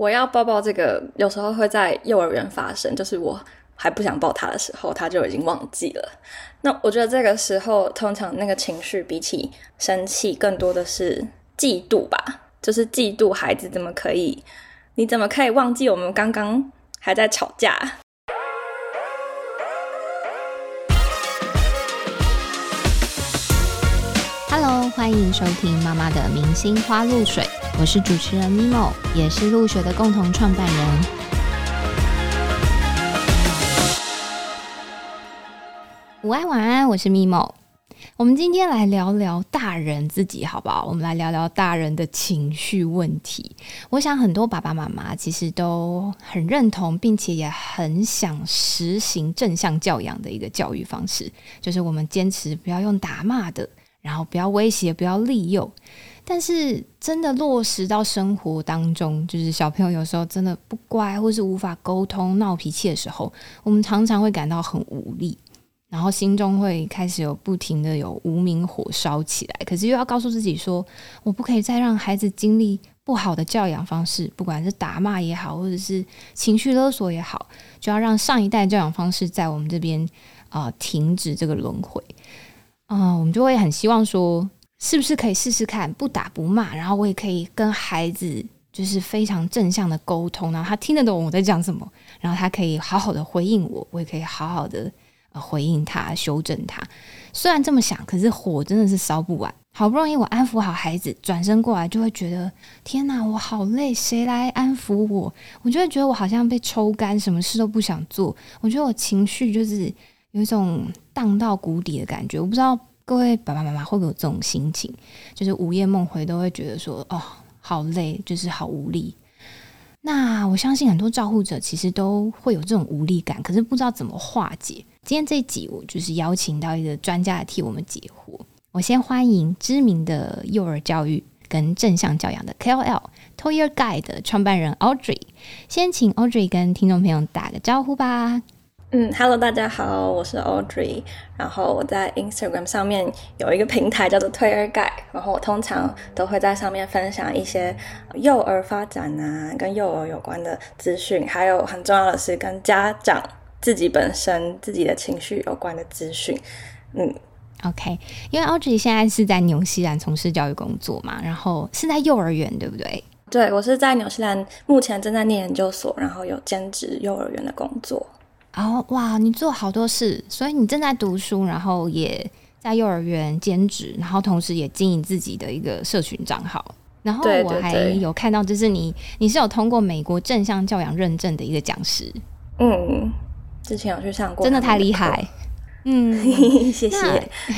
我要抱抱这个，有时候会在幼儿园发生，就是我还不想抱他的时候，他就已经忘记了。那我觉得这个时候，通常那个情绪比起生气，更多的是嫉妒吧，就是嫉妒孩子怎么可以，你怎么可以忘记我们刚刚还在吵架欢迎收听妈妈的明星花露水。我是主持人 Mimo，也是露水的共同创办人。午安，晚安，我是 Mimo。我们今天来聊聊大人自己，好不好？我们来聊聊大人的情绪问题。我想很多爸爸妈妈其实都很认同，并且也很想实行正向教养的一个教育方式，就是我们坚持不要用打骂的，然后不要威胁，不要利诱。但是真的落实到生活当中，就是小朋友有时候真的不乖，或是无法沟通、闹脾气的时候，我们常常会感到很无力，然后心中会开始有不停的有无名火烧起来。可是又要告诉自己说，我不可以再让孩子经历不好的教养方式，不管是打骂也好，或者是情绪勒索也好，就要让上一代教养方式在我们这边啊停止这个轮回。啊，我们就会很希望说。是不是可以试试看不打不骂，然后我也可以跟孩子就是非常正向的沟通，然后他听得懂我在讲什么，然后他可以好好的回应我，我也可以好好的回应他，修正他。虽然这么想，可是火真的是烧不完。好不容易我安抚好孩子，转身过来就会觉得天哪，我好累，谁来安抚我？我就会觉得我好像被抽干，什么事都不想做。我觉得我情绪就是有一种荡到谷底的感觉，我不知道。各位爸爸妈妈会不会有这种心情？就是午夜梦回都会觉得说，哦，好累，就是好无力。那我相信很多照护者其实都会有这种无力感，可是不知道怎么化解。今天这集我就是邀请到一个专家来替我们解惑。我先欢迎知名的幼儿教育跟正向教养的 KOL Toy Guide 的创办人 Audrey。先请 Audrey 跟听众朋友打个招呼吧。嗯，Hello，大家好，我是 Audrey，然后我在 Instagram 上面有一个平台叫做推儿盖，然后我通常都会在上面分享一些幼儿发展啊，跟幼儿有关的资讯，还有很重要的是跟家长自己本身自己的情绪有关的资讯。嗯，OK，因为 Audrey 现在是在纽西兰从事教育工作嘛，然后是在幼儿园，对不对？对，我是在纽西兰，目前正在念研究所，然后有兼职幼儿园的工作。哦，哇，你做好多事，所以你正在读书，然后也在幼儿园兼职，然后同时也经营自己的一个社群账号。然后我还有看到，就是你你是有通过美国正向教养认证的一个讲师。嗯，之前有去上过，真的太厉害。嗯，谢谢。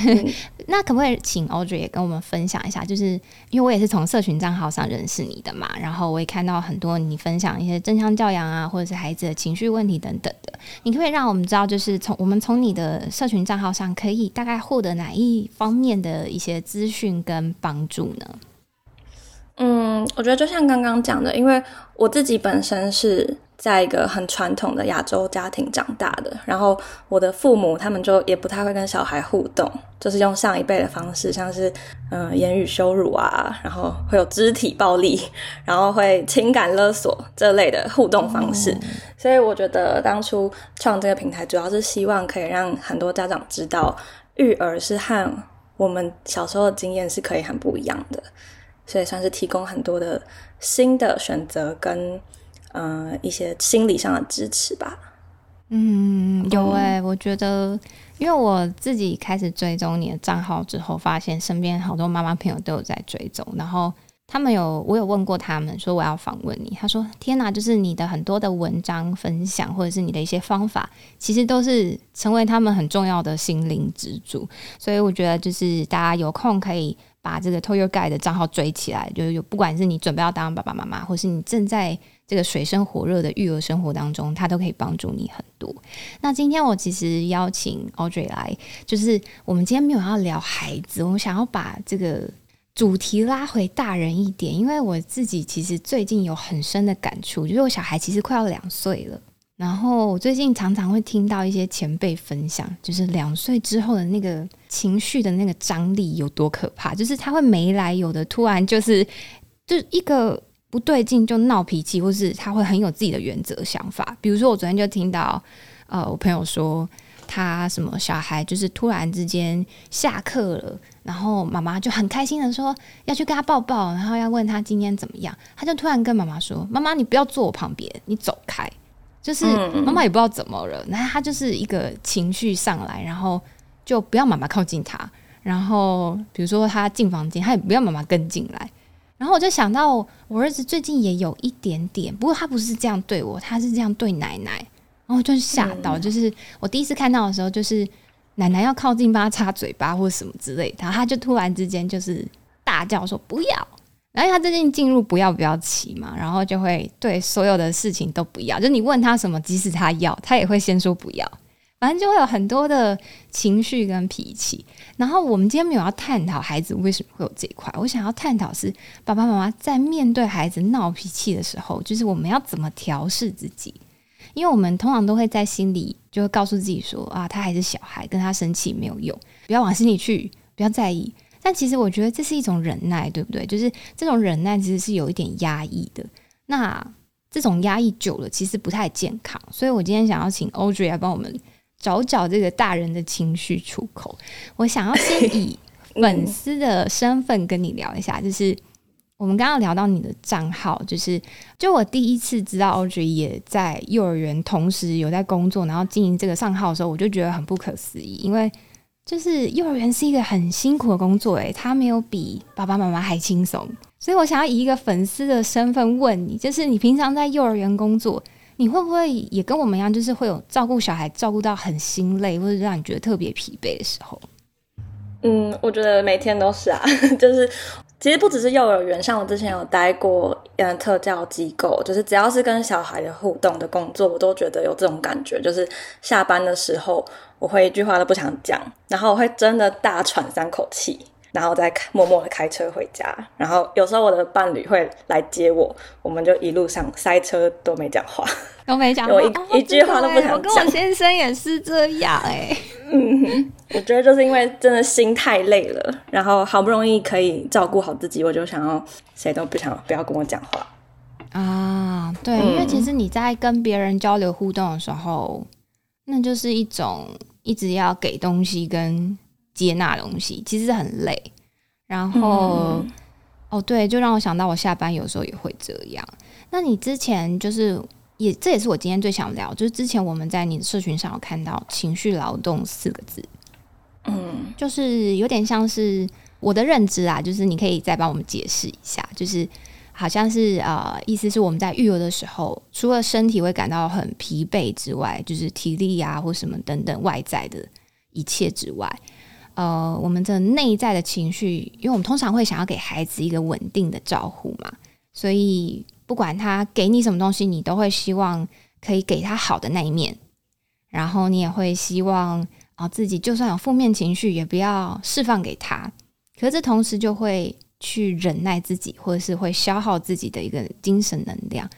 那可不可以请 Audrey 也跟我们分享一下？就是因为我也是从社群账号上认识你的嘛，然后我也看到很多你分享一些正向教养啊，或者是孩子的情绪问题等等的。你可不可以让我们知道，就是从我们从你的社群账号上可以大概获得哪一方面的一些资讯跟帮助呢？嗯，我觉得就像刚刚讲的，因为我自己本身是在一个很传统的亚洲家庭长大的，然后我的父母他们就也不太会跟小孩互动，就是用上一辈的方式，像是嗯言语羞辱啊，然后会有肢体暴力，然后会情感勒索这类的互动方式。所以我觉得当初创这个平台，主要是希望可以让很多家长知道，育儿是和我们小时候的经验是可以很不一样的。所以算是提供很多的新的选择跟呃一些心理上的支持吧。嗯，有哎，我觉得，因为我自己开始追踪你的账号之后，发现身边好多妈妈朋友都有在追踪，然后他们有我有问过他们说我要访问你，他说天哪，就是你的很多的文章分享或者是你的一些方法，其实都是成为他们很重要的心灵支柱。所以我觉得就是大家有空可以。把这个 t o y o Guy 的账号追起来，就是有不管是你准备要当爸爸妈妈，或是你正在这个水深火热的育儿生活当中，它都可以帮助你很多。那今天我其实邀请 Audrey 来，就是我们今天没有要聊孩子，我们想要把这个主题拉回大人一点，因为我自己其实最近有很深的感触，就是我小孩其实快要两岁了。然后我最近常常会听到一些前辈分享，就是两岁之后的那个情绪的那个张力有多可怕，就是他会没来由的突然就是就一个不对劲就闹脾气，或是他会很有自己的原则想法。比如说，我昨天就听到，呃，我朋友说他什么小孩就是突然之间下课了，然后妈妈就很开心的说要去跟他抱抱，然后要问他今天怎么样，他就突然跟妈妈说：“妈妈，你不要坐我旁边，你走开。”就是妈妈也不知道怎么了，那他就是一个情绪上来，然后就不要妈妈靠近他，然后比如说他进房间，他也不要妈妈跟进来。然后我就想到，我儿子最近也有一点点，不过他不是这样对我，他是这样对奶奶。然后就吓到，就是我第一次看到的时候，就是奶奶要靠近帮他擦嘴巴或者什么之类，然后他就突然之间就是大叫说不要。然后他最近进入不要不要期嘛，然后就会对所有的事情都不要，就你问他什么，即使他要，他也会先说不要。反正就会有很多的情绪跟脾气，然后我们今天没有要探讨孩子为什么会有这一块，我想要探讨是爸爸妈妈在面对孩子闹脾气的时候，就是我们要怎么调试自己，因为我们通常都会在心里就会告诉自己说啊，他还是小孩，跟他生气没有用，不要往心里去，不要在意。但其实我觉得这是一种忍耐，对不对？就是这种忍耐其实是有一点压抑的，那这种压抑久了其实不太健康，所以我今天想要请 Audrey 来帮我们。找找这个大人的情绪出口。我想要先以粉丝的身份跟你聊一下，就是我们刚刚聊到你的账号，就是就我第一次知道 Audrey 也在幼儿园同时有在工作，然后经营这个账号的时候，我就觉得很不可思议，因为就是幼儿园是一个很辛苦的工作，诶，他没有比爸爸妈妈还轻松，所以我想要以一个粉丝的身份问你，就是你平常在幼儿园工作。你会不会也跟我们一样，就是会有照顾小孩照顾到很心累，或者让你觉得特别疲惫的时候？嗯，我觉得每天都是啊，就是其实不只是幼儿园，像我之前有待过嗯特教机构，就是只要是跟小孩的互动的工作，我都觉得有这种感觉，就是下班的时候我会一句话都不想讲，然后我会真的大喘三口气。然后再开默默的开车回家，然后有时候我的伴侣会来接我，我们就一路上塞车都没讲话，都没讲，我一一句话都不想讲。我跟我先生也是这样哎，嗯，我觉得就是因为真的心太累了，然后好不容易可以照顾好自己，我就想要谁都不想不要跟我讲话啊。对，因为其实你在跟别人交流互动的时候，那就是一种一直要给东西跟。接纳东西其实很累，然后哦对，就让我想到我下班有时候也会这样。那你之前就是也这也是我今天最想聊，就是之前我们在你的社群上有看到“情绪劳动”四个字，嗯，就是有点像是我的认知啊，就是你可以再帮我们解释一下，就是好像是呃，意思是我们在育儿的时候，除了身体会感到很疲惫之外，就是体力啊或什么等等外在的一切之外。呃，我们的内在的情绪，因为我们通常会想要给孩子一个稳定的照顾嘛，所以不管他给你什么东西，你都会希望可以给他好的那一面，然后你也会希望啊自己就算有负面情绪，也不要释放给他。可是这同时就会去忍耐自己，或者是会消耗自己的一个精神能量。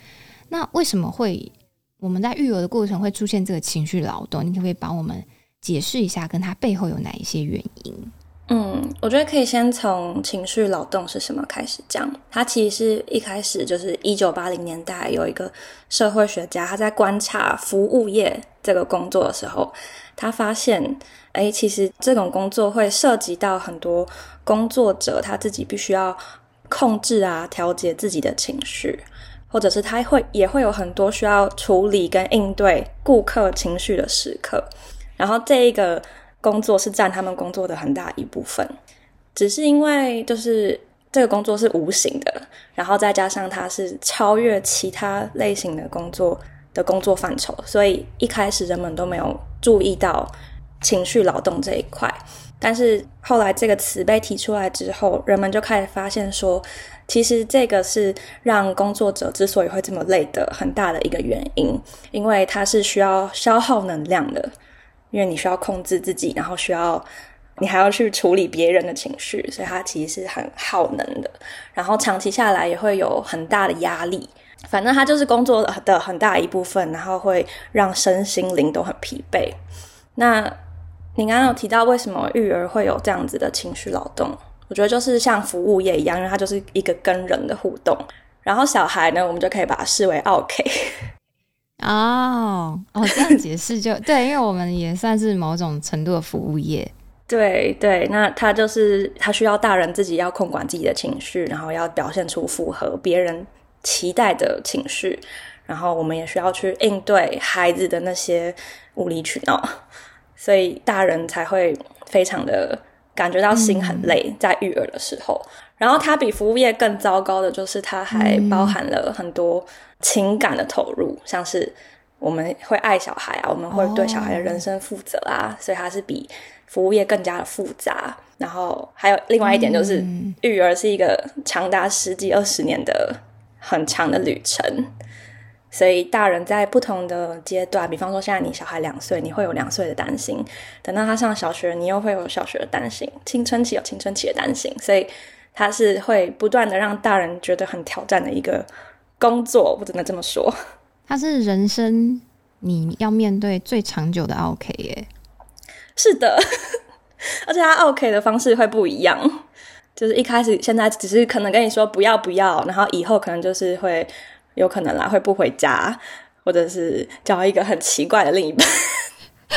那为什么会我们在育儿的过程会出现这个情绪劳动？你可不可以帮我们？解释一下，跟他背后有哪一些原因？嗯，我觉得可以先从情绪劳动是什么开始讲。他其实一开始就是一九八零年代有一个社会学家，他在观察服务业这个工作的时候，他发现，哎，其实这种工作会涉及到很多工作者他自己必须要控制啊、调节自己的情绪，或者是他会也会有很多需要处理跟应对顾客情绪的时刻。然后这一个工作是占他们工作的很大一部分，只是因为就是这个工作是无形的，然后再加上它是超越其他类型的工作的工作范畴，所以一开始人们都没有注意到情绪劳动这一块。但是后来这个词被提出来之后，人们就开始发现说，其实这个是让工作者之所以会这么累的很大的一个原因，因为它是需要消耗能量的。因为你需要控制自己，然后需要你还要去处理别人的情绪，所以它其实是很耗能的。然后长期下来也会有很大的压力。反正它就是工作的很大一部分，然后会让身心灵都很疲惫。那你刚刚有提到为什么育儿会有这样子的情绪劳动？我觉得就是像服务业一样，因为它就是一个跟人的互动。然后小孩呢，我们就可以把它视为 OK。哦哦，这样解释就 对，因为我们也算是某种程度的服务业。对对，那他就是他需要大人自己要控管自己的情绪，然后要表现出符合别人期待的情绪，然后我们也需要去应对孩子的那些无理取闹，所以大人才会非常的感觉到心很累，在育儿的时候。然后它比服务业更糟糕的就是，它还包含了很多情感的投入，像是我们会爱小孩啊，我们会对小孩的人生负责啊，所以它是比服务业更加的复杂。然后还有另外一点就是，育儿是一个长达十几二十年的很长的旅程，所以大人在不同的阶段，比方说现在你小孩两岁，你会有两岁的担心；等到他上小学，你又会有小学的担心；青春期有青春期的担心，所以。它是会不断的让大人觉得很挑战的一个工作，我只能这么说。它是人生你要面对最长久的 OK 耶。是的，而且它 OK 的方式会不一样。就是一开始现在只是可能跟你说不要不要，然后以后可能就是会有可能啦，会不回家，或者是找一个很奇怪的另一半。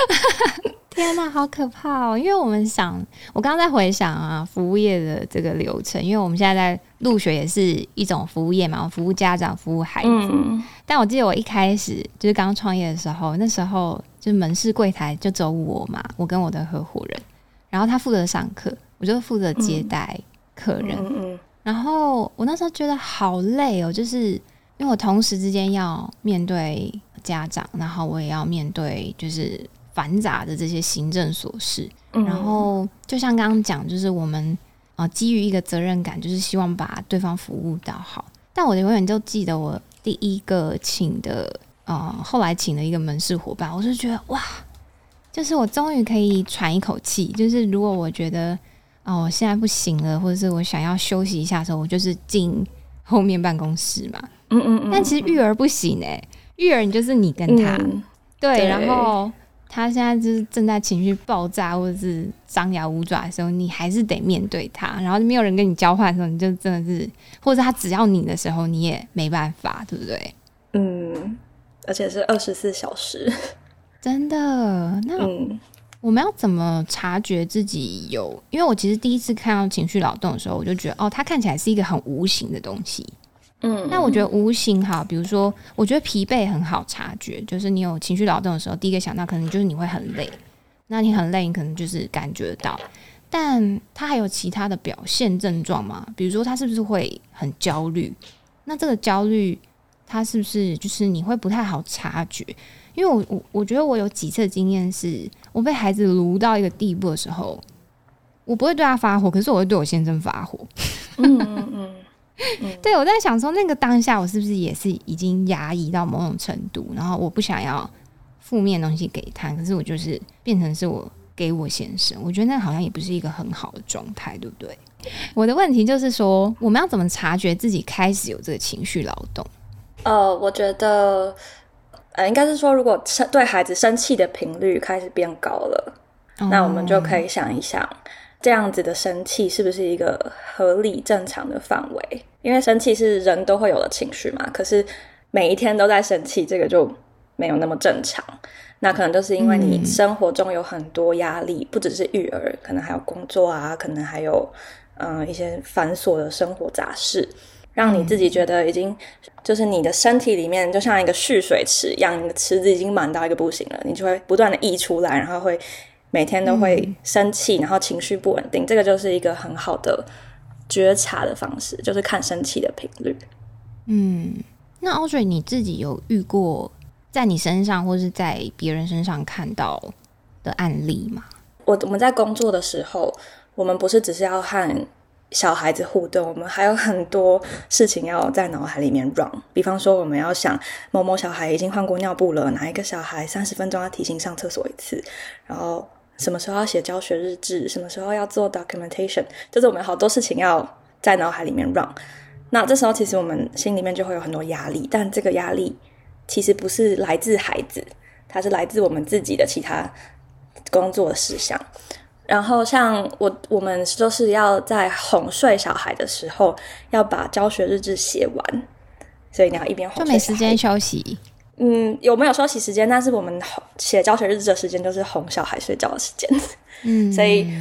天呐，好可怕哦！因为我们想，我刚刚在回想啊，服务业的这个流程，因为我们现在在入学也是一种服务业嘛，服务家长，服务孩子。但我记得我一开始就是刚创业的时候，那时候就门市柜台就走我嘛，我跟我的合伙人，然后他负责上课，我就负责接待客人。然后我那时候觉得好累哦，就是因为我同时之间要面对家长，然后我也要面对就是。繁杂的这些行政琐事，然后就像刚刚讲，就是我们啊基于一个责任感，就是希望把对方服务到好。但我永远就记得我第一个请的啊，后来请的一个门市伙伴，我就觉得哇，就是我终于可以喘一口气。就是如果我觉得哦我现在不行了，或者是我想要休息一下的时候，我就是进后面办公室嘛。嗯嗯嗯。但其实育儿不行哎，育儿你就是你跟他对，然后。他现在就是正在情绪爆炸或者是张牙舞爪的时候，你还是得面对他。然后没有人跟你交换的时候，你就真的是，或者他只要你的时候，你也没办法，对不对？嗯，而且是二十四小时，真的。那我们要怎么察觉自己有？因为我其实第一次看到情绪劳动的时候，我就觉得哦，它看起来是一个很无形的东西。嗯，那我觉得无形哈，比如说，我觉得疲惫很好察觉，就是你有情绪劳动的时候，第一个想到可能就是你会很累，那你很累，你可能就是感觉到，但他还有其他的表现症状吗？比如说他是不是会很焦虑？那这个焦虑，他是不是就是你会不太好察觉？因为我我我觉得我有几次经验是，我被孩子撸到一个地步的时候，我不会对他发火，可是我会对我先生发火。嗯 嗯嗯。对，我在想说，那个当下我是不是也是已经压抑到某种程度，然后我不想要负面东西给他，可是我就是变成是我给我先生，我觉得那好像也不是一个很好的状态，对不对？我的问题就是说，我们要怎么察觉自己开始有这个情绪劳动？呃，我觉得，呃，应该是说，如果生对孩子生气的频率开始变高了，那我们就可以想一想。这样子的生气是不是一个合理正常的范围？因为生气是人都会有的情绪嘛。可是每一天都在生气，这个就没有那么正常。那可能就是因为你生活中有很多压力，不只是育儿，可能还有工作啊，可能还有嗯一些繁琐的生活杂事，让你自己觉得已经就是你的身体里面就像一个蓄水池一样，你的池子已经满到一个不行了，你就会不断的溢出来，然后会。每天都会生气，然后情绪不稳定，这个就是一个很好的觉察的方式，就是看生气的频率。嗯，那 Audrey 你自己有遇过在你身上或是在别人身上看到的案例吗？我我们在工作的时候，我们不是只是要和小孩子互动，我们还有很多事情要在脑海里面 run。比方说，我们要想某某小孩已经换过尿布了，哪一个小孩三十分钟要提醒上厕所一次，然后。什么时候要写教学日志？什么时候要做 documentation？就是我们好多事情要在脑海里面 run。那这时候其实我们心里面就会有很多压力，但这个压力其实不是来自孩子，它是来自我们自己的其他工作的事项。然后像我，我们就是要在哄睡小孩的时候，要把教学日志写完。所以你要一边哄就没时间休息。嗯，有没有休息时间？但是我们写教学日志的时间就是哄小孩睡觉的时间。嗯，所以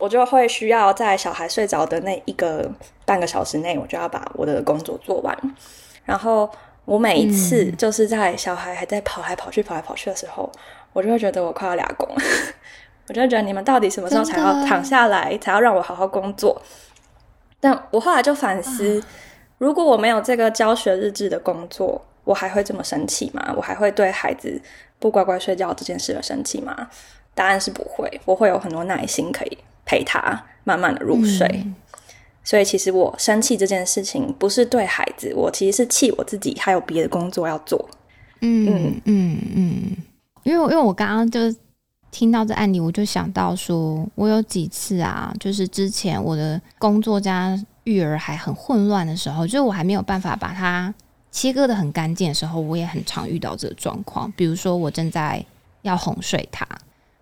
我就会需要在小孩睡着的那一个半个小时内，我就要把我的工作做完。然后我每一次就是在小孩还在跑来跑去、跑来跑去的时候，我就会觉得我快要俩工。我就觉得你们到底什么时候才要躺下来，才要让我好好工作？但我后来就反思，如果我没有这个教学日志的工作，我还会这么生气吗？我还会对孩子不乖乖睡觉这件事而生气吗？答案是不会，我会有很多耐心可以陪他慢慢的入睡。所以其实我生气这件事情不是对孩子，我其实是气我自己，还有别的工作要做。嗯嗯嗯嗯，因为因为我刚刚就听到这案例，我就想到说，我有几次啊，就是之前我的工作加育儿还很混乱的时候，就是我还没有办法把它切割的很干净的时候，我也很常遇到这个状况。比如说，我正在要哄睡他。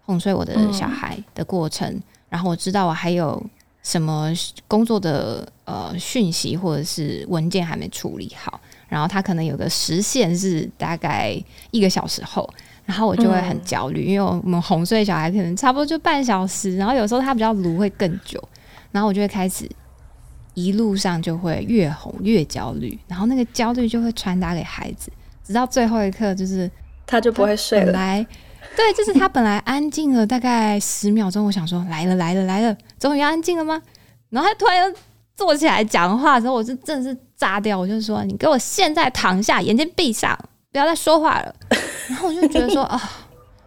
哄睡我的小孩的过程，然后我知道我还有什么工作的呃讯息或者是文件还没处理好，然后他可能有个时限是大概一个小时后，然后我就会很焦虑，因为我们哄睡小孩可能差不多就半小时，然后有时候他比较炉会更久，然后我就会开始一路上就会越哄越焦虑，然后那个焦虑就会传达给孩子，直到最后一刻就是他就不会睡了来。对，就是他本来安静了大概十秒钟，我想说来了来了来了，终于安静了吗？然后他突然又坐起来讲话的时候，我是真的是炸掉，我就说你给我现在躺下，眼睛闭上，不要再说话了。然后我就觉得说啊，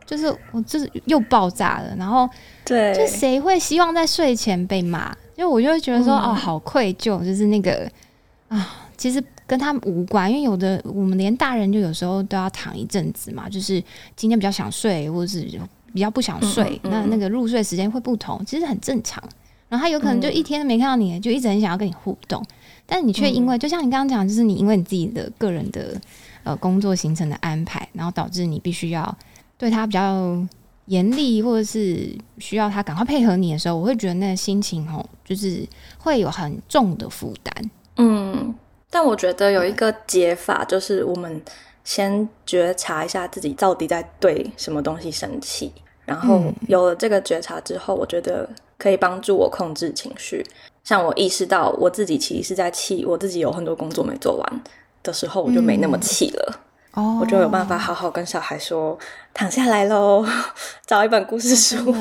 就是我就是又爆炸了。然后对，就谁会希望在睡前被骂？因为我就会觉得说哦，好愧疚，就是那个啊，其实。跟他们无关，因为有的我们连大人就有时候都要躺一阵子嘛，就是今天比较想睡，或者是比较不想睡，那那个入睡时间会不同，其实很正常。然后他有可能就一天都没看到你，就一直很想要跟你互动，但你却因为就像你刚刚讲，就是你因为你自己的个人的呃工作行程的安排，然后导致你必须要对他比较严厉，或者是需要他赶快配合你的时候，我会觉得那个心情哦，就是会有很重的负担，嗯。但我觉得有一个解法，就是我们先觉察一下自己到底在对什么东西生气，然后有了这个觉察之后，我觉得可以帮助我控制情绪。像我意识到我自己其实是在气，我自己有很多工作没做完的时候，我就没那么气了。哦，我就有办法好好跟小孩说：“躺下来喽，找一本故事书。”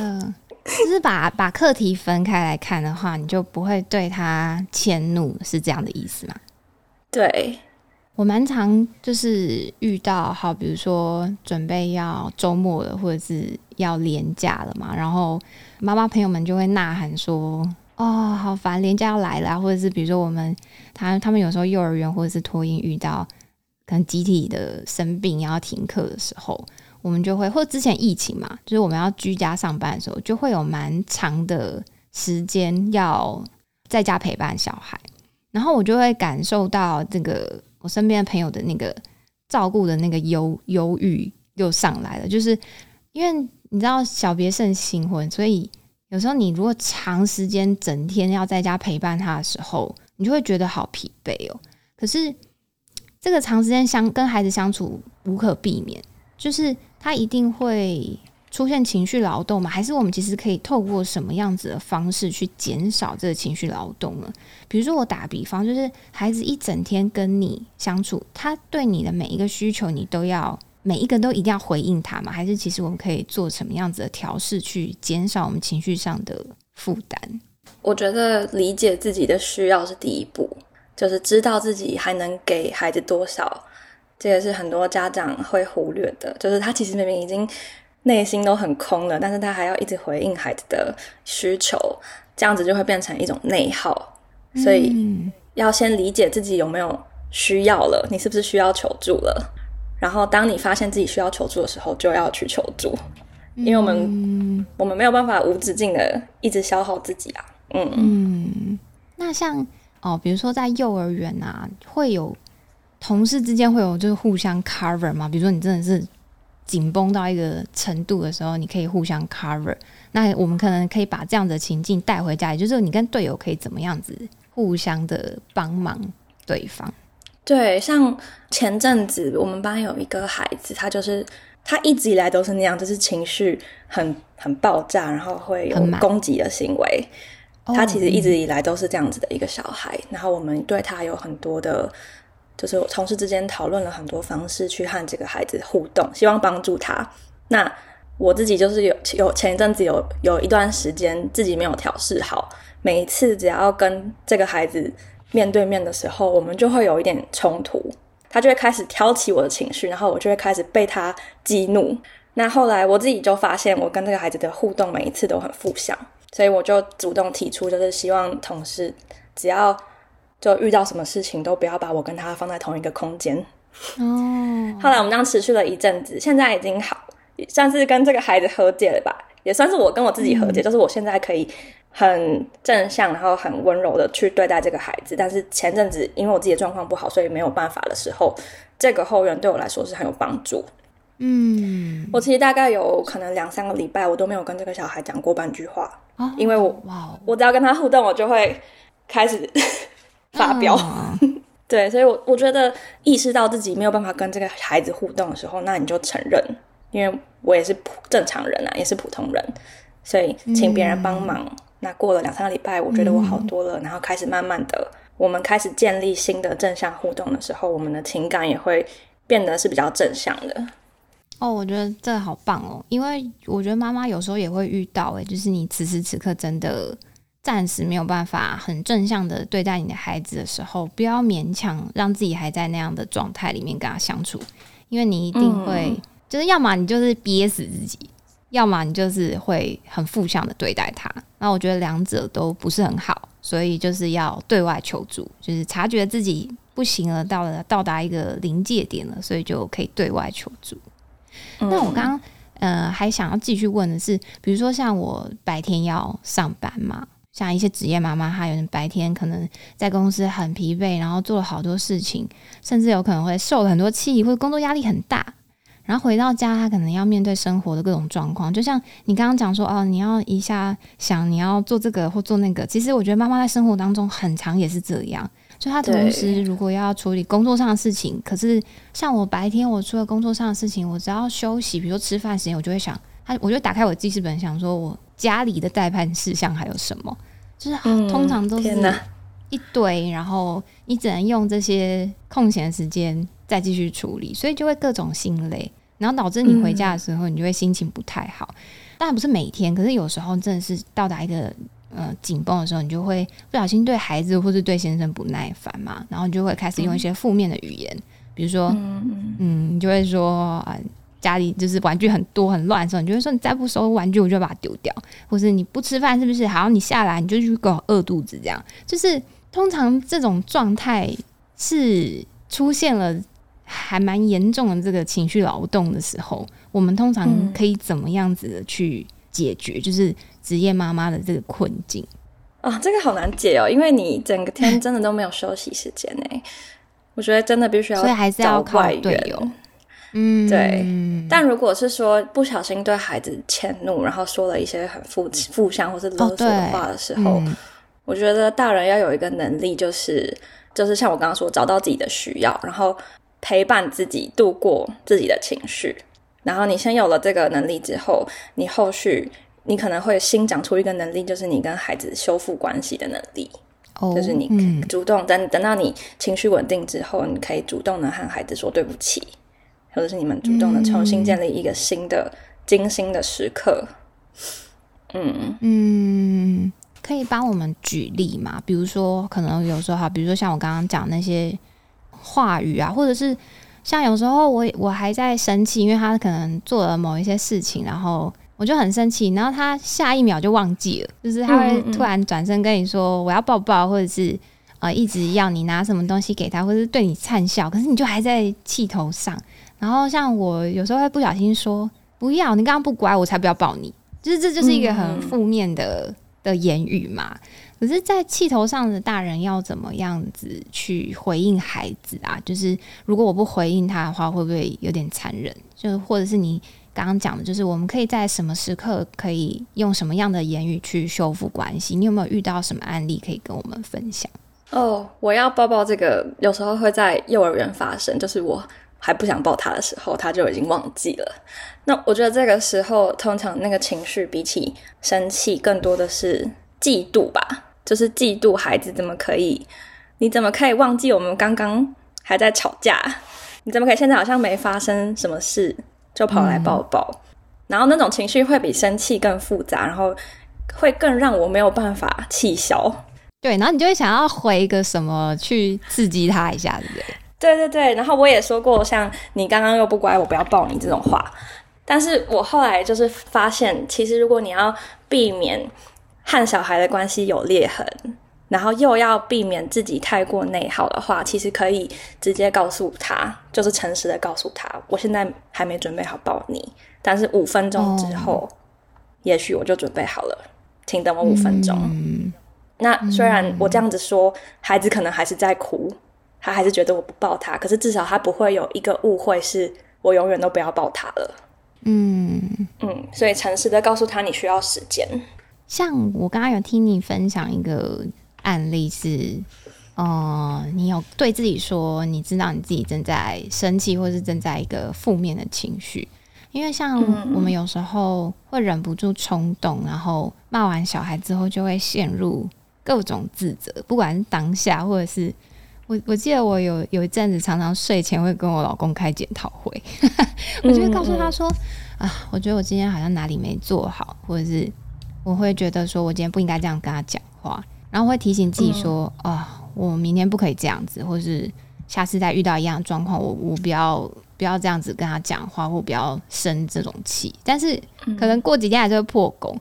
就是把把课题分开来看的话，你就不会对他迁怒，是这样的意思吗？对，我蛮常就是遇到，好，比如说准备要周末了，或者是要连假了嘛，然后妈妈朋友们就会呐喊说：“哦，好烦，连假要来了。”或者是比如说我们他他们有时候幼儿园或者是托婴遇到可能集体的生病要停课的时候，我们就会或之前疫情嘛，就是我们要居家上班的时候，就会有蛮长的时间要在家陪伴小孩。然后我就会感受到这个我身边的朋友的那个照顾的那个忧忧郁又上来了，就是因为你知道小别胜新婚，所以有时候你如果长时间整天要在家陪伴他的时候，你就会觉得好疲惫哦。可是这个长时间相跟孩子相处无可避免，就是他一定会。出现情绪劳动吗？还是我们其实可以透过什么样子的方式去减少这个情绪劳动呢？比如说，我打比方，就是孩子一整天跟你相处，他对你的每一个需求，你都要每一个都一定要回应他吗？还是其实我们可以做什么样子的调试，去减少我们情绪上的负担？我觉得理解自己的需要是第一步，就是知道自己还能给孩子多少，这也是很多家长会忽略的。就是他其实明明已经。内心都很空了，但是他还要一直回应孩子的需求，这样子就会变成一种内耗。所以要先理解自己有没有需要了，你是不是需要求助了？然后当你发现自己需要求助的时候，就要去求助，因为我们我们没有办法无止境的一直消耗自己啊。嗯嗯，那像哦，比如说在幼儿园啊，会有同事之间会有就是互相 cover 吗？比如说你真的是。紧绷到一个程度的时候，你可以互相 cover。那我们可能可以把这样的情境带回家，也就是你跟队友可以怎么样子互相的帮忙对方。对，像前阵子我们班有一个孩子，他就是他一直以来都是那样，就是情绪很很爆炸，然后会有攻击的行为。他其实一直以来都是这样子的一个小孩。然后我们对他有很多的，就是同事之间讨论了很多方式去和这个孩子互动，希望帮助他。那我自己就是有有前一阵子有有一段时间自己没有调试好，每一次只要跟这个孩子面对面的时候，我们就会有一点冲突，他就会开始挑起我的情绪，然后我就会开始被他激怒。那后来我自己就发现，我跟这个孩子的互动每一次都很负向，所以我就主动提出，就是希望同事只要就遇到什么事情，都不要把我跟他放在同一个空间。哦。后来我们这样持续了一阵子，现在已经好。算是跟这个孩子和解了吧，也算是我跟我自己和解，就是我现在可以很正向，然后很温柔的去对待这个孩子。但是前阵子因为我自己的状况不好，所以没有办法的时候，这个后援对我来说是很有帮助。嗯，我其实大概有可能两三个礼拜，我都没有跟这个小孩讲过半句话，因为我我只要跟他互动，我就会开始 发飙。对，所以，我我觉得意识到自己没有办法跟这个孩子互动的时候，那你就承认。因为我也是普正常人啊，也是普通人，所以请别人帮忙。那过了两三个礼拜，我觉得我好多了，然后开始慢慢的，我们开始建立新的正向互动的时候，我们的情感也会变得是比较正向的。哦，我觉得这好棒哦，因为我觉得妈妈有时候也会遇到，诶，就是你此时此刻真的暂时没有办法很正向的对待你的孩子的时候，不要勉强让自己还在那样的状态里面跟他相处，因为你一定会。就是要么你就是憋死自己，要么你就是会很负向的对待他。那我觉得两者都不是很好，所以就是要对外求助，就是察觉自己不行了，到了到达一个临界点了，所以就可以对外求助。那我刚刚呃还想要继续问的是，比如说像我白天要上班嘛，像一些职业妈妈，她有人白天可能在公司很疲惫，然后做了好多事情，甚至有可能会受了很多气，或者工作压力很大。然后回到家，他可能要面对生活的各种状况，就像你刚刚讲说，哦，你要一下想你要做这个或做那个。其实我觉得妈妈在生活当中很长也是这样，就他同时如果要处理工作上的事情，可是像我白天我除了工作上的事情，我只要休息，比如说吃饭时间，我就会想，他我就打开我记事本，想说我家里的待办事项还有什么，就是通常都是一堆，然后你只能用这些空闲时间。再继续处理，所以就会各种心累，然后导致你回家的时候，你就会心情不太好。当然不是每天，可是有时候真的是到达一个呃紧绷的时候，你就会不小心对孩子或是对先生不耐烦嘛，然后你就会开始用一些负面的语言，比如说，嗯，你就会说啊，家里就是玩具很多很乱的时候，你就会说你再不收玩具，我就把它丢掉，或是你不吃饭是不是？好，你下来你就去给我饿肚子，这样就是通常这种状态是出现了。还蛮严重的这个情绪劳动的时候，我们通常可以怎么样子的去解决？就是职业妈妈的这个困境啊，这个好难解哦，因为你整个天真的都没有休息时间呢。我觉得真的必须要，所以还是要靠队友。嗯，对。但如果是说不小心对孩子迁怒，然后说了一些很负负向或是勒索的话的时候，我觉得大人要有一个能力，就是就是像我刚刚说，找到自己的需要，然后。陪伴自己度过自己的情绪，然后你先有了这个能力之后，你后续你可能会新长出一个能力，就是你跟孩子修复关系的能力。哦，就是你主动等等到你情绪稳定之后，你可以主动的和孩子说对不起，或者是你们主动的重新建立一个新的精心的时刻。嗯嗯，可以帮我们举例吗？比如说，可能有时候哈，比如说像我刚刚讲那些。话语啊，或者是像有时候我我还在生气，因为他可能做了某一些事情，然后我就很生气，然后他下一秒就忘记了，就是他会突然转身跟你说我要抱抱，或者是呃一直要你拿什么东西给他，或者是对你灿笑，可是你就还在气头上。然后像我有时候会不小心说不要，你刚刚不乖，我才不要抱你，就是这就是一个很负面的的言语嘛。可是，在气头上的大人要怎么样子去回应孩子啊？就是如果我不回应他的话，会不会有点残忍？就是或者是你刚刚讲的，就是我们可以在什么时刻可以用什么样的言语去修复关系？你有没有遇到什么案例可以跟我们分享？哦，我要抱抱这个，有时候会在幼儿园发生，就是我还不想抱他的时候，他就已经忘记了。那我觉得这个时候，通常那个情绪比起生气，更多的是嫉妒吧，就是嫉妒孩子怎么可以，你怎么可以忘记我们刚刚还在吵架？你怎么可以现在好像没发生什么事就跑来抱抱？然后那种情绪会比生气更复杂，然后会更让我没有办法气消。对，然后你就会想要回一个什么去刺激他一下，对不对？对对对。然后我也说过，像你刚刚又不乖，我不要抱你这种话。但是我后来就是发现，其实如果你要避免和小孩的关系有裂痕，然后又要避免自己太过内耗的话，其实可以直接告诉他，就是诚实的告诉他，我现在还没准备好抱你，但是五分钟之后，也许我就准备好了，请等我五分钟。那虽然我这样子说，孩子可能还是在哭，他还是觉得我不抱他，可是至少他不会有一个误会，是我永远都不要抱他了。嗯嗯，所以诚实的告诉他你需要时间。像我刚刚有听你分享一个案例是，呃，你有对自己说，你知道你自己正在生气，或是正在一个负面的情绪，因为像我们有时候会忍不住冲动，然后骂完小孩之后就会陷入。各种自责，不管是当下或者是我，我记得我有有一阵子常常睡前会跟我老公开检讨会，我就会告诉他说啊，我觉得我今天好像哪里没做好，或者是我会觉得说我今天不应该这样跟他讲话，然后会提醒自己说啊，我明天不可以这样子，或是下次再遇到一样的状况，我我不要不要这样子跟他讲话，或不要生这种气，但是可能过几天还是会破功。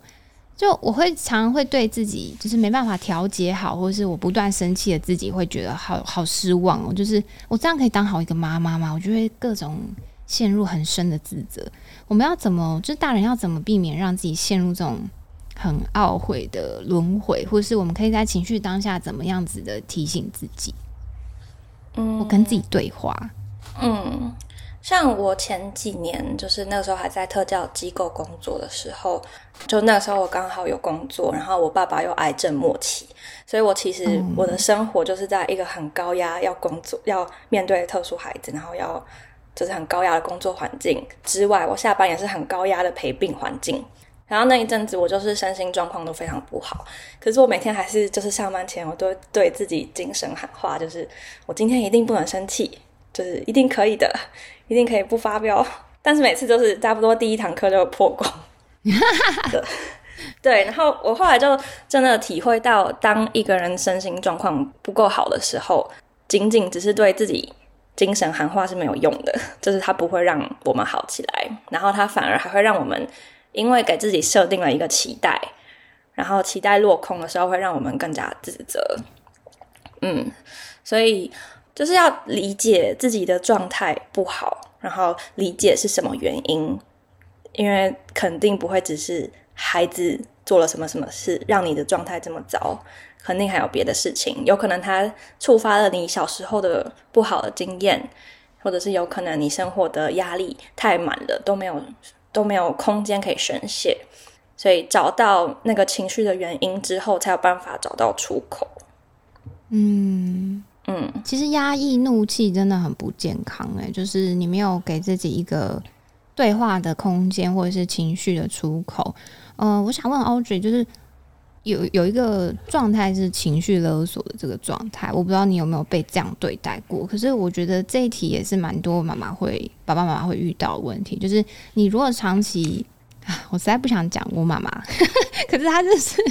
就我会常常会对自己就是没办法调节好，或者是我不断生气的自己会觉得好好失望哦。就是我这样可以当好一个妈妈吗？我就会各种陷入很深的自责。我们要怎么，就是大人要怎么避免让自己陷入这种很懊悔的轮回，或者是我们可以在情绪当下怎么样子的提醒自己？嗯，我跟自己对话。嗯。像我前几年，就是那个时候还在特教机构工作的时候，就那时候我刚好有工作，然后我爸爸又癌症末期，所以我其实我的生活就是在一个很高压，要工作，要面对特殊孩子，然后要就是很高压的工作环境之外，我下班也是很高压的陪病环境。然后那一阵子我就是身心状况都非常不好，可是我每天还是就是上班前我都对自己精神喊话，就是我今天一定不能生气，就是一定可以的。一定可以不发飙，但是每次都是差不多第一堂课就破功。对，然后我后来就真的体会到，当一个人身心状况不够好的时候，仅仅只是对自己精神喊话是没有用的，就是它不会让我们好起来，然后它反而还会让我们因为给自己设定了一个期待，然后期待落空的时候，会让我们更加自责。嗯，所以。就是要理解自己的状态不好，然后理解是什么原因，因为肯定不会只是孩子做了什么什么事让你的状态这么糟，肯定还有别的事情，有可能他触发了你小时候的不好的经验，或者是有可能你生活的压力太满了，都没有都没有空间可以宣泄，所以找到那个情绪的原因之后，才有办法找到出口。嗯。嗯，其实压抑怒气真的很不健康哎，就是你没有给自己一个对话的空间，或者是情绪的出口。呃，我想问 Audrey，就是有有一个状态是情绪勒索的这个状态，我不知道你有没有被这样对待过。可是我觉得这一题也是蛮多妈妈会、爸爸妈妈会遇到的问题，就是你如果长期。我实在不想讲我妈妈，可是她就是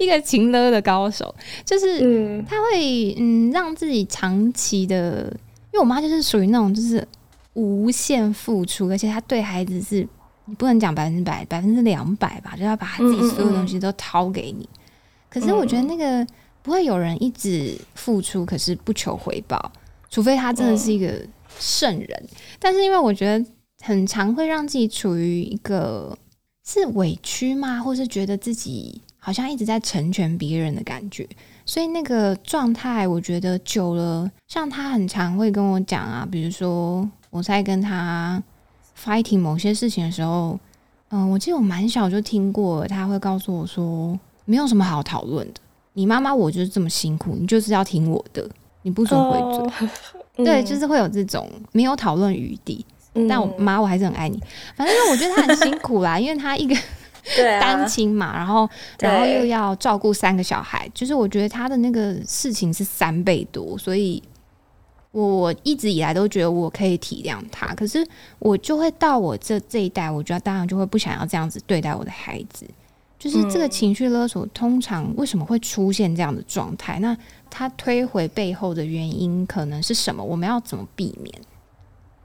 一个情勒的高手，就是她会嗯让自己长期的，因为我妈就是属于那种就是无限付出，而且她对孩子是你不能讲百分之百，百分之两百吧，就要把她自己所有东西都掏给你。可是我觉得那个不会有人一直付出，可是不求回报，除非他真的是一个圣人。但是因为我觉得很常会让自己处于一个。是委屈吗？或是觉得自己好像一直在成全别人的感觉？所以那个状态，我觉得久了，像他很常会跟我讲啊，比如说我在跟他 fighting 某些事情的时候，嗯，我记得我蛮小就听过，他会告诉我说，没有什么好讨论的，你妈妈我就是这么辛苦，你就是要听我的，你不准回嘴。对，就是会有这种没有讨论余地。但我妈我还是很爱你。反正我觉得她很辛苦啦，因为她一个 单亲嘛，然后然后又要照顾三个小孩，就是我觉得他的那个事情是三倍多，所以我一直以来都觉得我可以体谅他。可是我就会到我这这一代，我觉得当然就会不想要这样子对待我的孩子。就是这个情绪勒索，通常为什么会出现这样的状态？那他推回背后的原因可能是什么？我们要怎么避免？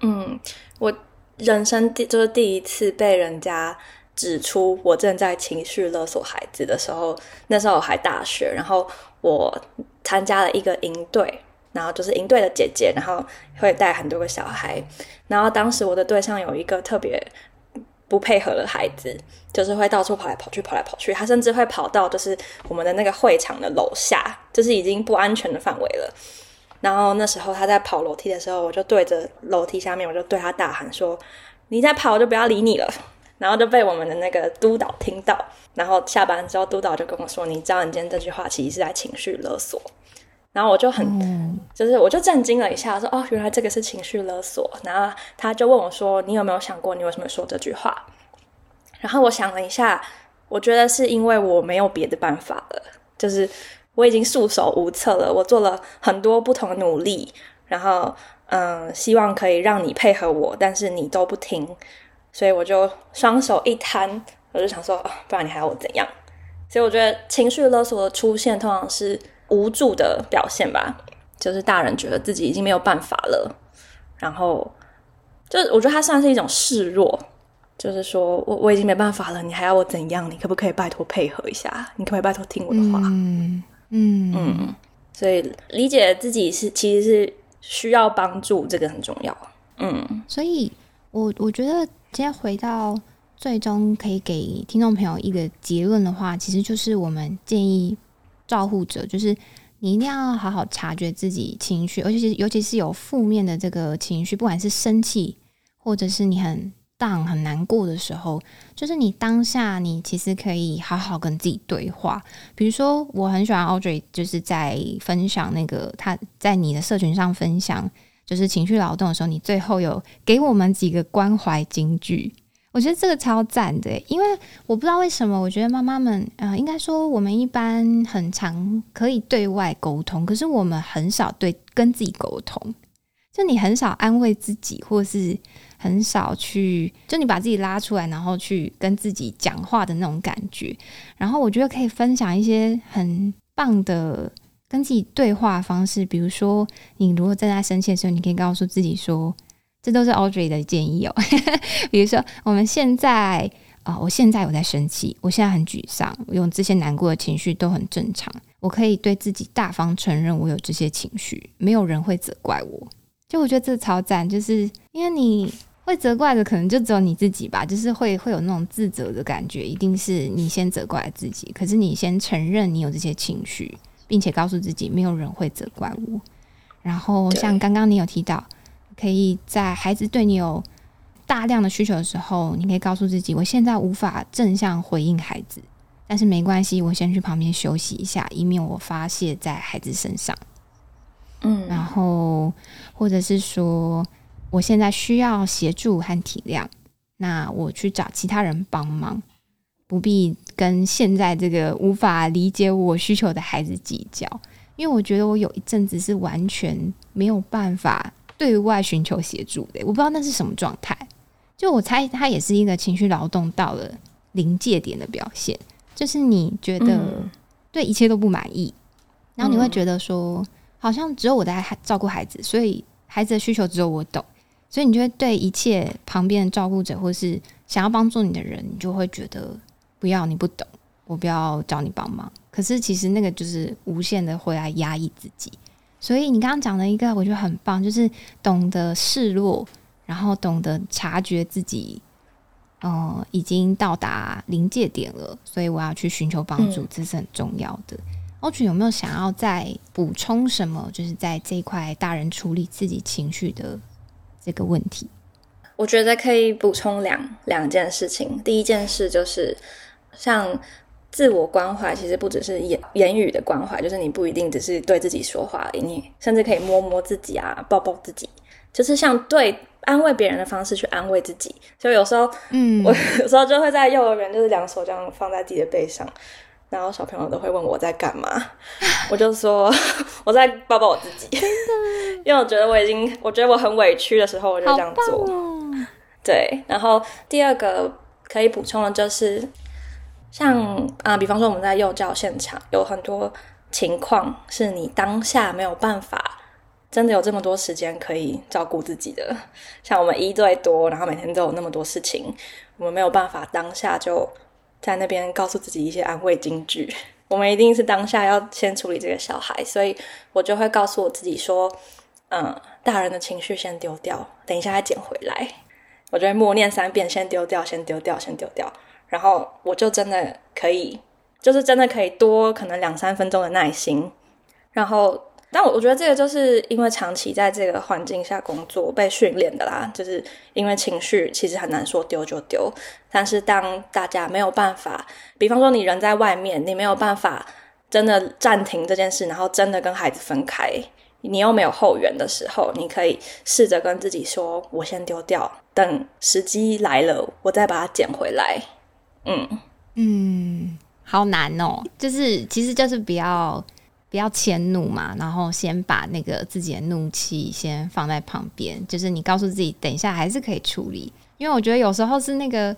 嗯，我人生第就是第一次被人家指出我正在情绪勒索孩子的时候，那时候我还大学，然后我参加了一个营队，然后就是营队的姐姐，然后会带很多个小孩，然后当时我的对象有一个特别。不配合的孩子，就是会到处跑来跑去，跑来跑去。他甚至会跑到就是我们的那个会场的楼下，就是已经不安全的范围了。然后那时候他在跑楼梯的时候，我就对着楼梯下面，我就对他大喊说：“你在跑，我就不要理你了。” 然后就被我们的那个督导听到。然后下班之后，督导就跟我说：“你知道你今天这句话其实是在情绪勒索。”然后我就很，就是我就震惊了一下，说哦，原来这个是情绪勒索。然后他就问我说：“你有没有想过，你为什么说这句话？”然后我想了一下，我觉得是因为我没有别的办法了，就是我已经束手无策了。我做了很多不同的努力，然后嗯，希望可以让你配合我，但是你都不听，所以我就双手一摊，我就想说，不然你还要我怎样？所以我觉得情绪勒索的出现，通常是。无助的表现吧，就是大人觉得自己已经没有办法了，然后就我觉得他算是一种示弱，就是说我我已经没办法了，你还要我怎样？你可不可以拜托配合一下？你可不可以拜托听我的话？嗯嗯嗯，所以理解自己是其实是需要帮助，这个很重要。嗯，所以我我觉得今天回到最终可以给听众朋友一个结论的话，其实就是我们建议。照护者就是你一定要好好察觉自己情绪，尤其是尤其是有负面的这个情绪，不管是生气，或者是你很当很难过的时候，就是你当下你其实可以好好跟自己对话。比如说，我很喜欢 Audrey，就是在分享那个他在你的社群上分享，就是情绪劳动的时候，你最后有给我们几个关怀金句。我觉得这个超赞的，因为我不知道为什么，我觉得妈妈们，呃，应该说我们一般很常可以对外沟通，可是我们很少对跟自己沟通。就你很少安慰自己，或是很少去，就你把自己拉出来，然后去跟自己讲话的那种感觉。然后我觉得可以分享一些很棒的跟自己对话方式，比如说，你如果正在生气的时候，你可以告诉自己说。这都是 Audrey 的建议哦。比如说，我们现在啊，我现在有在生气，我现在很沮丧，我用这些难过的情绪都很正常。我可以对自己大方承认我有这些情绪，没有人会责怪我。就我觉得这超赞，就是因为你会责怪的，可能就只有你自己吧，就是会会有那种自责的感觉，一定是你先责怪自己。可是你先承认你有这些情绪，并且告诉自己没有人会责怪我。然后像刚刚你有提到。可以在孩子对你有大量的需求的时候，你可以告诉自己：我现在无法正向回应孩子，但是没关系，我先去旁边休息一下，以免我发泄在孩子身上。嗯，然后或者是说，我现在需要协助和体谅，那我去找其他人帮忙，不必跟现在这个无法理解我需求的孩子计较，因为我觉得我有一阵子是完全没有办法。对外寻求协助的，我不知道那是什么状态。就我猜，他也是一个情绪劳动到了临界点的表现。就是你觉得对一切都不满意，然后你会觉得说，好像只有我在照顾孩子，所以孩子的需求只有我懂，所以你就会对一切旁边的照顾者或是想要帮助你的人，你就会觉得不要，你不懂，我不要找你帮忙。可是其实那个就是无限的会来压抑自己。所以你刚刚讲的一个，我觉得很棒，就是懂得示弱，然后懂得察觉自己，呃，已经到达临界点了，所以我要去寻求帮助，这是很重要的。欧曲有没有想要再补充什么？就是在这一块大人处理自己情绪的这个问题，我觉得可以补充两两件事情。第一件事就是像。自我关怀其实不只是言言语的关怀，就是你不一定只是对自己说话，你甚至可以摸摸自己啊，抱抱自己，就是像对安慰别人的方式去安慰自己。所以有时候，嗯，我 有时候就会在幼儿园，就是两手这样放在自己的背上，然后小朋友都会问我在干嘛，我就说 我在抱抱我自己，因为我觉得我已经，我觉得我很委屈的时候，我就这样做。对，然后第二个可以补充的就是。像啊，比方说我们在幼教现场，有很多情况是你当下没有办法，真的有这么多时间可以照顾自己的。像我们一对多，然后每天都有那么多事情，我们没有办法当下就在那边告诉自己一些安慰金句。我们一定是当下要先处理这个小孩，所以我就会告诉我自己说：“嗯，大人的情绪先丢掉，等一下再捡回来。”我就会默念三遍：“先丢掉，先丢掉，先丢掉。”然后我就真的可以，就是真的可以多可能两三分钟的耐心。然后，但我我觉得这个就是因为长期在这个环境下工作被训练的啦。就是因为情绪其实很难说丢就丢，但是当大家没有办法，比方说你人在外面，你没有办法真的暂停这件事，然后真的跟孩子分开，你又没有后援的时候，你可以试着跟自己说：“我先丢掉，等时机来了，我再把它捡回来。”嗯嗯，好难哦，就是其实就是比较不要迁怒嘛，然后先把那个自己的怒气先放在旁边，就是你告诉自己，等一下还是可以处理。因为我觉得有时候是那个，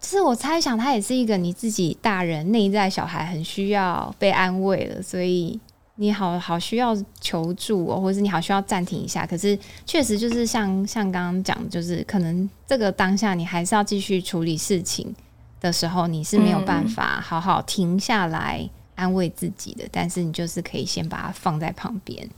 就是我猜想他也是一个你自己大人内在小孩很需要被安慰了，所以你好好需要求助哦，或者是你好需要暂停一下。可是确实就是像像刚刚讲，就是可能这个当下你还是要继续处理事情。的时候你是没有办法好好停下来安慰自己的，但是你就是可以先把它放在旁边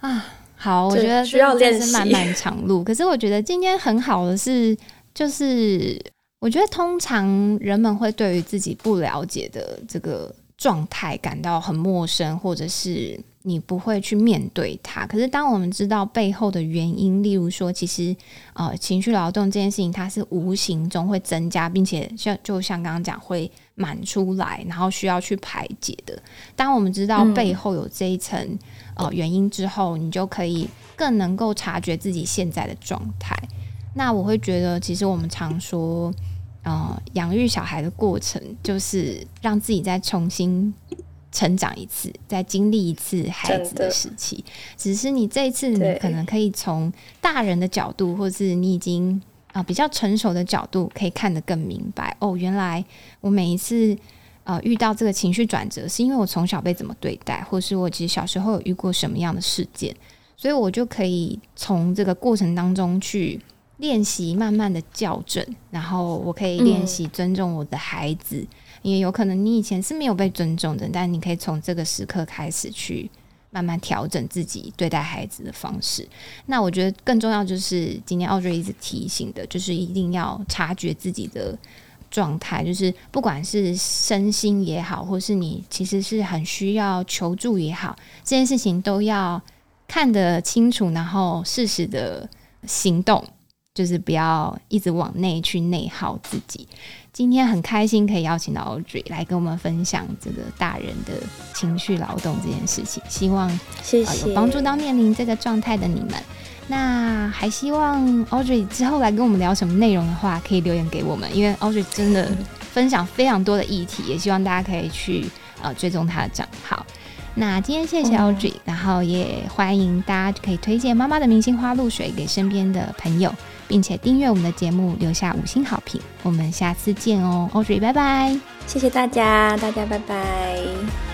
啊。好，我觉得需要练习漫漫长路。可是我觉得今天很好的是，就是我觉得通常人们会对于自己不了解的这个状态感到很陌生，或者是。你不会去面对它，可是当我们知道背后的原因，例如说，其实呃，情绪劳动这件事情，它是无形中会增加，并且像就像刚刚讲会满出来，然后需要去排解的。当我们知道背后有这一层呃原因之后，你就可以更能够察觉自己现在的状态。那我会觉得，其实我们常说，呃，养育小孩的过程，就是让自己再重新。成长一次，再经历一次孩子的时期，只是你这一次，你可能可以从大人的角度，或是你已经啊比较成熟的角度，可以看得更明白。哦，原来我每一次呃遇到这个情绪转折，是因为我从小被怎么对待，或是我其实小时候有遇过什么样的事件，所以我就可以从这个过程当中去练习，慢慢的校正，然后我可以练习尊重我的孩子。也有可能你以前是没有被尊重的，但你可以从这个时刻开始去慢慢调整自己对待孩子的方式。那我觉得更重要就是今天奥瑞一直提醒的，就是一定要察觉自己的状态，就是不管是身心也好，或是你其实是很需要求助也好，这件事情都要看得清楚，然后适时的行动，就是不要一直往内去内耗自己。今天很开心可以邀请到 Audrey 来跟我们分享这个大人的情绪劳动这件事情，希望谢谢有帮助到面临这个状态的你们。那还希望 Audrey 之后来跟我们聊什么内容的话，可以留言给我们，因为 Audrey 真的分享非常多的议题，也希望大家可以去呃追踪他的账号。那今天谢谢 Audrey，然后也欢迎大家可以推荐妈妈的明星花露水给身边的朋友。并且订阅我们的节目，留下五星好评。我们下次见哦，Audrey，拜拜！谢谢大家，大家拜拜。